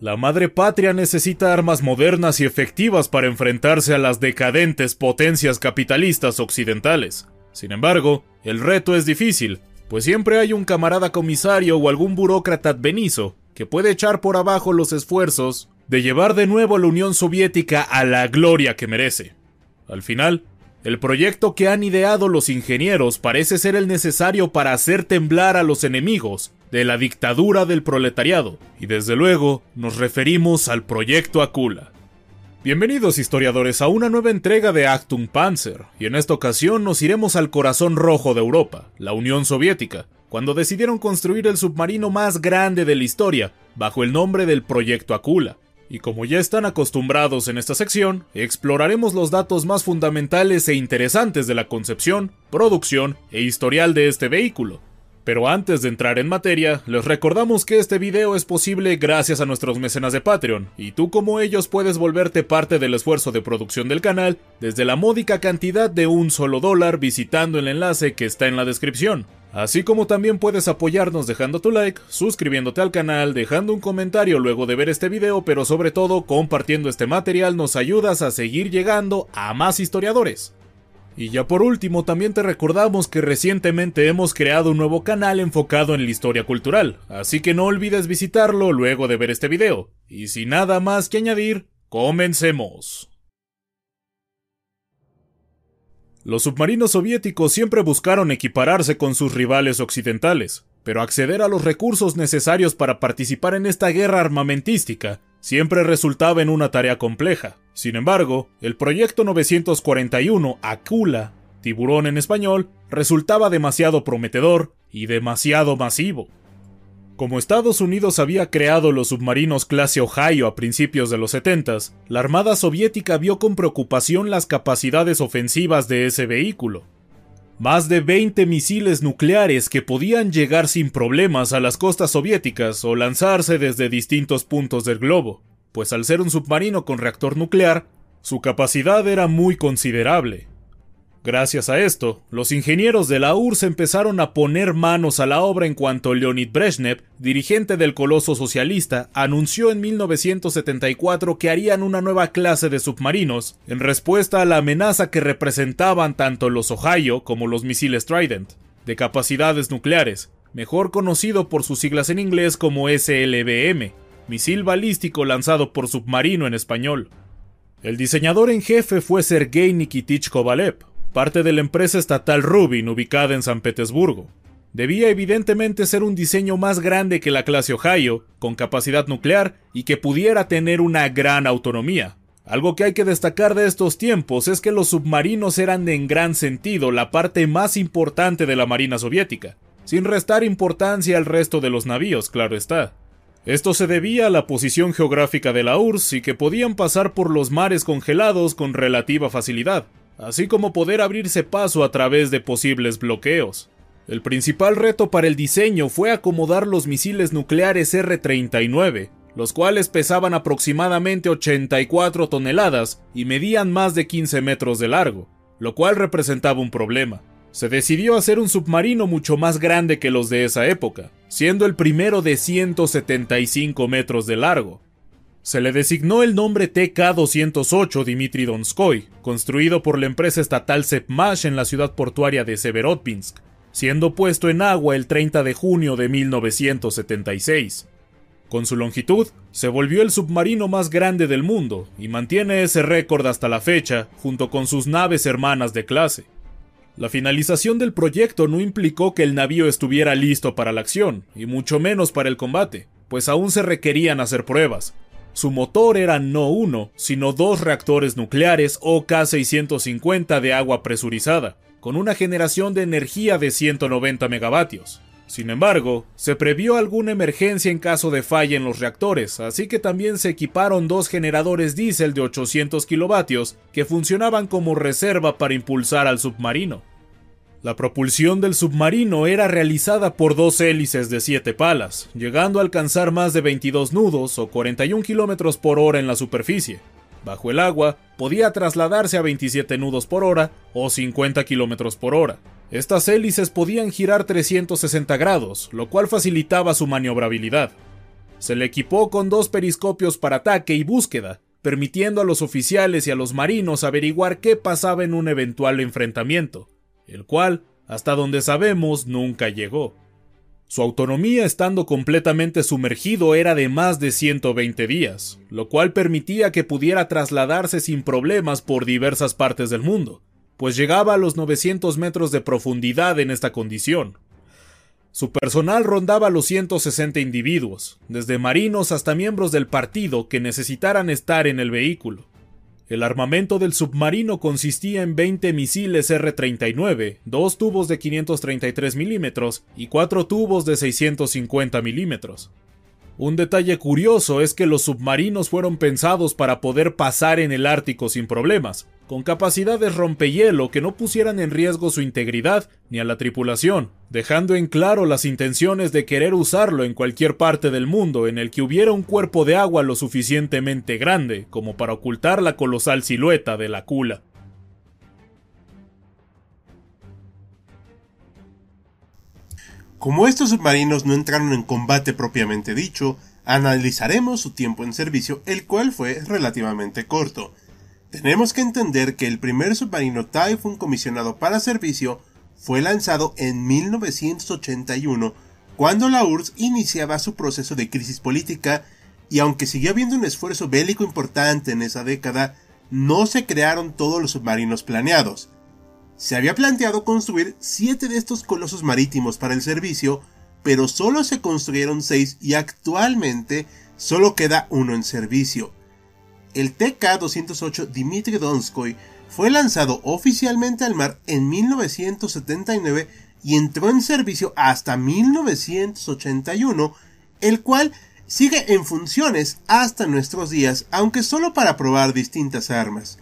La madre patria necesita armas modernas y efectivas para enfrentarse a las decadentes potencias capitalistas occidentales. Sin embargo, el reto es difícil, pues siempre hay un camarada comisario o algún burócrata advenizo que puede echar por abajo los esfuerzos de llevar de nuevo a la Unión Soviética a la gloria que merece. Al final, el proyecto que han ideado los ingenieros parece ser el necesario para hacer temblar a los enemigos de la dictadura del proletariado, y desde luego nos referimos al proyecto Akula. Bienvenidos historiadores a una nueva entrega de Actum Panzer, y en esta ocasión nos iremos al corazón rojo de Europa, la Unión Soviética, cuando decidieron construir el submarino más grande de la historia, bajo el nombre del Proyecto Akula. Y como ya están acostumbrados en esta sección, exploraremos los datos más fundamentales e interesantes de la concepción, producción e historial de este vehículo. Pero antes de entrar en materia, les recordamos que este video es posible gracias a nuestros mecenas de Patreon, y tú como ellos puedes volverte parte del esfuerzo de producción del canal desde la módica cantidad de un solo dólar visitando el enlace que está en la descripción. Así como también puedes apoyarnos dejando tu like, suscribiéndote al canal, dejando un comentario luego de ver este video, pero sobre todo compartiendo este material nos ayudas a seguir llegando a más historiadores. Y ya por último, también te recordamos que recientemente hemos creado un nuevo canal enfocado en la historia cultural, así que no olvides visitarlo luego de ver este video. Y sin nada más que añadir, comencemos. Los submarinos soviéticos siempre buscaron equipararse con sus rivales occidentales, pero acceder a los recursos necesarios para participar en esta guerra armamentística siempre resultaba en una tarea compleja. Sin embargo, el proyecto 941 Akula, tiburón en español, resultaba demasiado prometedor y demasiado masivo. Como Estados Unidos había creado los submarinos clase Ohio a principios de los 70, la Armada Soviética vio con preocupación las capacidades ofensivas de ese vehículo. Más de 20 misiles nucleares que podían llegar sin problemas a las costas soviéticas o lanzarse desde distintos puntos del globo, pues al ser un submarino con reactor nuclear, su capacidad era muy considerable. Gracias a esto, los ingenieros de la URSS empezaron a poner manos a la obra en cuanto Leonid Brezhnev, dirigente del coloso socialista, anunció en 1974 que harían una nueva clase de submarinos en respuesta a la amenaza que representaban tanto los Ohio como los misiles Trident, de capacidades nucleares, mejor conocido por sus siglas en inglés como SLBM, misil balístico lanzado por submarino en español. El diseñador en jefe fue Sergei Nikitich Kovalev, parte de la empresa estatal Rubin ubicada en San Petersburgo. Debía evidentemente ser un diseño más grande que la clase Ohio, con capacidad nuclear y que pudiera tener una gran autonomía. Algo que hay que destacar de estos tiempos es que los submarinos eran en gran sentido la parte más importante de la Marina soviética, sin restar importancia al resto de los navíos, claro está. Esto se debía a la posición geográfica de la URSS y que podían pasar por los mares congelados con relativa facilidad, así como poder abrirse paso a través de posibles bloqueos. El principal reto para el diseño fue acomodar los misiles nucleares R-39, los cuales pesaban aproximadamente 84 toneladas y medían más de 15 metros de largo, lo cual representaba un problema. Se decidió hacer un submarino mucho más grande que los de esa época, siendo el primero de 175 metros de largo, se le designó el nombre TK-208 Dmitry Donskoy, construido por la empresa estatal Sepmash en la ciudad portuaria de Severodvinsk, siendo puesto en agua el 30 de junio de 1976. Con su longitud, se volvió el submarino más grande del mundo y mantiene ese récord hasta la fecha, junto con sus naves hermanas de clase. La finalización del proyecto no implicó que el navío estuviera listo para la acción, y mucho menos para el combate, pues aún se requerían hacer pruebas, su motor era no uno, sino dos reactores nucleares OK-650 de agua presurizada, con una generación de energía de 190 megavatios. Sin embargo, se previó alguna emergencia en caso de falla en los reactores, así que también se equiparon dos generadores diésel de 800 kilovatios que funcionaban como reserva para impulsar al submarino. La propulsión del submarino era realizada por dos hélices de 7 palas, llegando a alcanzar más de 22 nudos o 41 kilómetros por hora en la superficie. Bajo el agua, podía trasladarse a 27 nudos por hora o 50 kilómetros por hora. Estas hélices podían girar 360 grados, lo cual facilitaba su maniobrabilidad. Se le equipó con dos periscopios para ataque y búsqueda, permitiendo a los oficiales y a los marinos averiguar qué pasaba en un eventual enfrentamiento, el cual, hasta donde sabemos, nunca llegó. Su autonomía estando completamente sumergido era de más de 120 días, lo cual permitía que pudiera trasladarse sin problemas por diversas partes del mundo, pues llegaba a los 900 metros de profundidad en esta condición. Su personal rondaba los 160 individuos, desde marinos hasta miembros del partido que necesitaran estar en el vehículo. El armamento del submarino consistía en 20 misiles R-39, dos tubos de 533 milímetros y cuatro tubos de 650 milímetros. Un detalle curioso es que los submarinos fueron pensados para poder pasar en el Ártico sin problemas, con capacidades rompehielo que no pusieran en riesgo su integridad ni a la tripulación, dejando en claro las intenciones de querer usarlo en cualquier parte del mundo en el que hubiera un cuerpo de agua lo suficientemente grande como para ocultar la colosal silueta de la cula. Como estos submarinos no entraron en combate propiamente dicho, analizaremos su tiempo en servicio, el cual fue relativamente corto. Tenemos que entender que el primer submarino Typhoon comisionado para servicio fue lanzado en 1981, cuando la URSS iniciaba su proceso de crisis política, y aunque siguió habiendo un esfuerzo bélico importante en esa década, no se crearon todos los submarinos planeados. Se había planteado construir siete de estos colosos marítimos para el servicio, pero solo se construyeron seis y actualmente solo queda uno en servicio. El TK-208 Dmitry Donskoy fue lanzado oficialmente al mar en 1979 y entró en servicio hasta 1981, el cual sigue en funciones hasta nuestros días, aunque solo para probar distintas armas.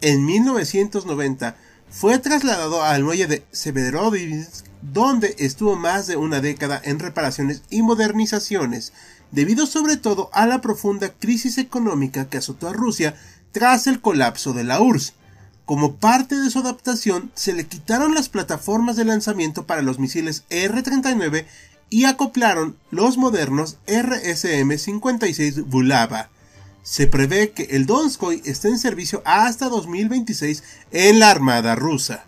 En 1990 fue trasladado al muelle de Severodvinsk, donde estuvo más de una década en reparaciones y modernizaciones, debido sobre todo a la profunda crisis económica que azotó a Rusia tras el colapso de la URSS. Como parte de su adaptación, se le quitaron las plataformas de lanzamiento para los misiles R-39 y acoplaron los modernos RSM-56 Bulava. Se prevé que el Donskoy esté en servicio hasta 2026 en la Armada rusa.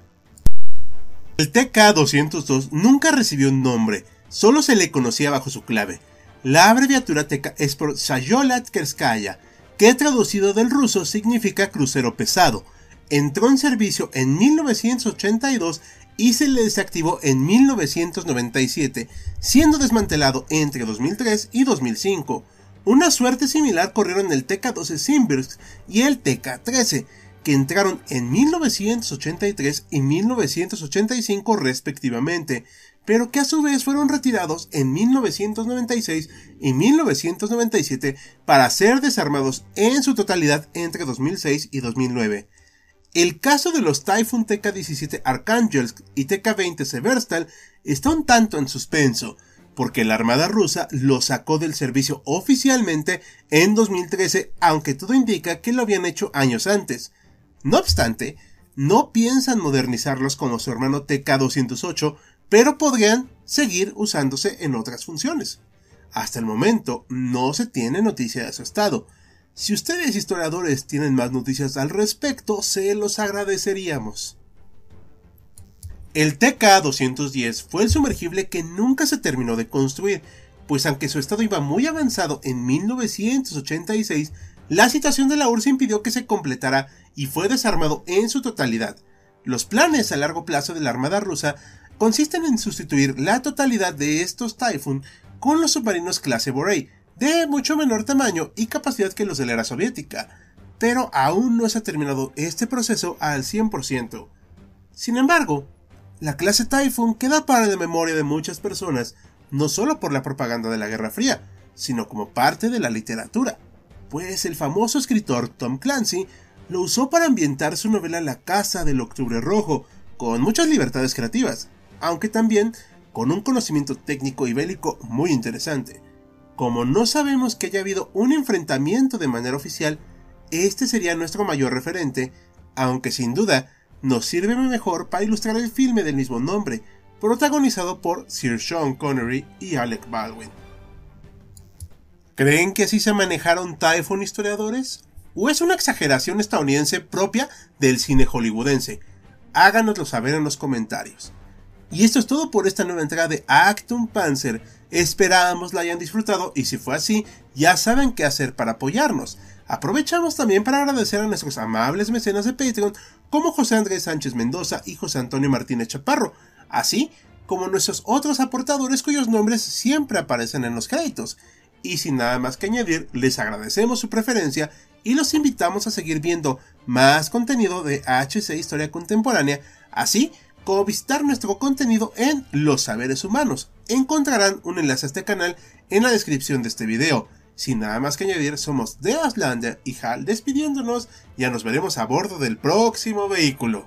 El TK-202 nunca recibió un nombre, solo se le conocía bajo su clave. La abreviatura TK es por Sayolat Kerskaya, que traducido del ruso significa crucero pesado. Entró en servicio en 1982 y se le desactivó en 1997, siendo desmantelado entre 2003 y 2005. Una suerte similar corrieron el TK-12 Simbirsk y el TK-13, que entraron en 1983 y 1985 respectivamente, pero que a su vez fueron retirados en 1996 y 1997 para ser desarmados en su totalidad entre 2006 y 2009. El caso de los Typhoon TK-17 Archangelsk y TK-20 Severstal está un tanto en suspenso, porque la Armada rusa lo sacó del servicio oficialmente en 2013, aunque todo indica que lo habían hecho años antes. No obstante, no piensan modernizarlos como su hermano TK-208, pero podrían seguir usándose en otras funciones. Hasta el momento no se tiene noticia de su estado. Si ustedes historiadores tienen más noticias al respecto, se los agradeceríamos. El TK-210 fue el sumergible que nunca se terminó de construir, pues aunque su estado iba muy avanzado en 1986, la situación de la URSS impidió que se completara y fue desarmado en su totalidad. Los planes a largo plazo de la Armada rusa consisten en sustituir la totalidad de estos Typhoon con los submarinos clase Borei, de mucho menor tamaño y capacidad que los de la era soviética, pero aún no se ha terminado este proceso al 100%. Sin embargo, La clase Typhoon queda para la memoria de muchas personas, no solo por la propaganda de la Guerra Fría, sino como parte de la literatura, pues el famoso escritor Tom Clancy lo usó para ambientar su novela La Casa del Octubre Rojo, con muchas libertades creativas, aunque también con un conocimiento técnico y bélico muy interesante. Como no sabemos que haya habido un enfrentamiento de manera oficial, este sería nuestro mayor referente, aunque sin duda nos sirve mejor para ilustrar el filme del mismo nombre, protagonizado por Sir Sean Connery y Alec Baldwin. ¿Creen que así se manejaron Typhoon historiadores? ¿O es una exageración estadounidense propia del cine hollywoodense? Háganoslo saber en los comentarios. Y esto es todo por esta nueva entrega de Actum Panzer. Esperamos la hayan disfrutado y si fue así, ya saben qué hacer para apoyarnos. Aprovechamos también para agradecer a nuestros amables mecenas de Patreon como José Andrés Sánchez Mendoza y José Antonio Martínez Chaparro, así como nuestros otros aportadores cuyos nombres siempre aparecen en los créditos. Y sin nada más que añadir, les agradecemos su preferencia y los invitamos a seguir viendo más contenido de HC Historia Contemporánea, así como visitar nuestro contenido en Los Saberes Humanos. Encontrarán un enlace a este canal en la descripción de este video. Sin nada más que añadir, somos de Aslander y Hal despidiéndonos, ya nos veremos a bordo del próximo vehículo.